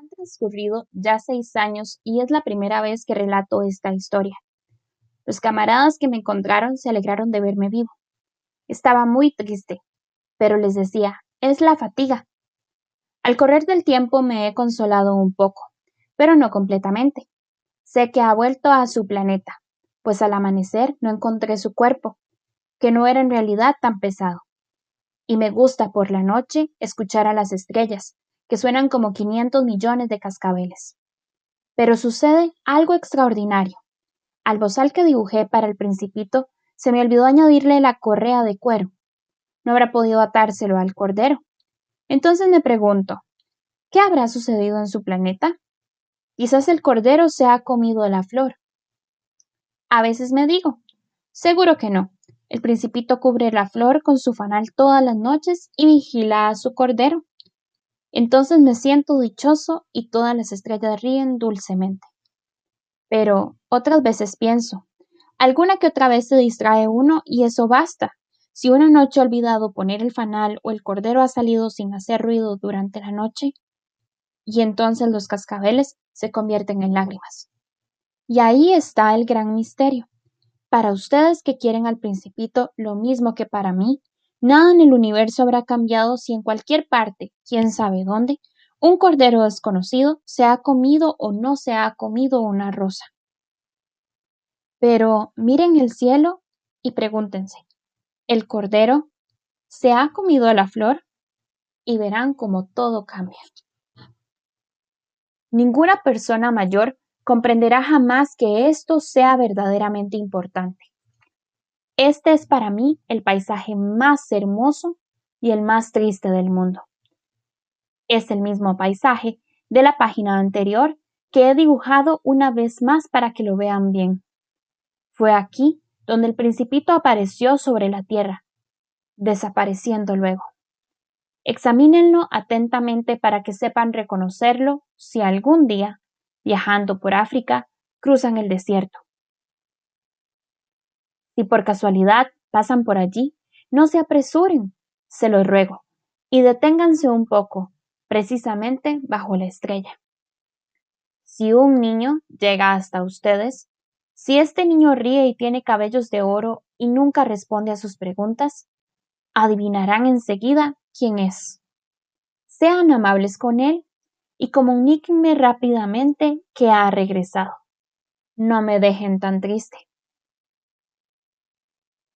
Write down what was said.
Han transcurrido ya seis años y es la primera vez que relato esta historia. Los camaradas que me encontraron se alegraron de verme vivo. Estaba muy triste, pero les decía, es la fatiga. Al correr del tiempo me he consolado un poco, pero no completamente. Sé que ha vuelto a su planeta, pues al amanecer no encontré su cuerpo, que no era en realidad tan pesado. Y me gusta por la noche escuchar a las estrellas, que suenan como 500 millones de cascabeles. Pero sucede algo extraordinario. Al bozal que dibujé para el principito, se me olvidó añadirle la correa de cuero. No habrá podido atárselo al cordero. Entonces me pregunto, ¿qué habrá sucedido en su planeta? Quizás el cordero se ha comido la flor. A veces me digo, seguro que no. El principito cubre la flor con su fanal todas las noches y vigila a su cordero. Entonces me siento dichoso y todas las estrellas ríen dulcemente. Pero otras veces pienso, alguna que otra vez se distrae uno y eso basta. Si una noche ha olvidado poner el fanal o el cordero ha salido sin hacer ruido durante la noche, y entonces los cascabeles se convierten en lágrimas. Y ahí está el gran misterio. Para ustedes que quieren al principito lo mismo que para mí, Nada en el universo habrá cambiado si en cualquier parte, quién sabe dónde, un cordero desconocido se ha comido o no se ha comido una rosa. Pero miren el cielo y pregúntense, ¿el cordero se ha comido la flor? Y verán cómo todo cambia. Ninguna persona mayor comprenderá jamás que esto sea verdaderamente importante. Este es para mí el paisaje más hermoso y el más triste del mundo. Es el mismo paisaje de la página anterior que he dibujado una vez más para que lo vean bien. Fue aquí donde el principito apareció sobre la tierra, desapareciendo luego. Examínenlo atentamente para que sepan reconocerlo si algún día, viajando por África, cruzan el desierto. Si por casualidad pasan por allí, no se apresuren, se lo ruego, y deténganse un poco, precisamente bajo la estrella. Si un niño llega hasta ustedes, si este niño ríe y tiene cabellos de oro y nunca responde a sus preguntas, adivinarán enseguida quién es. Sean amables con él y comuníquenme rápidamente que ha regresado. No me dejen tan triste.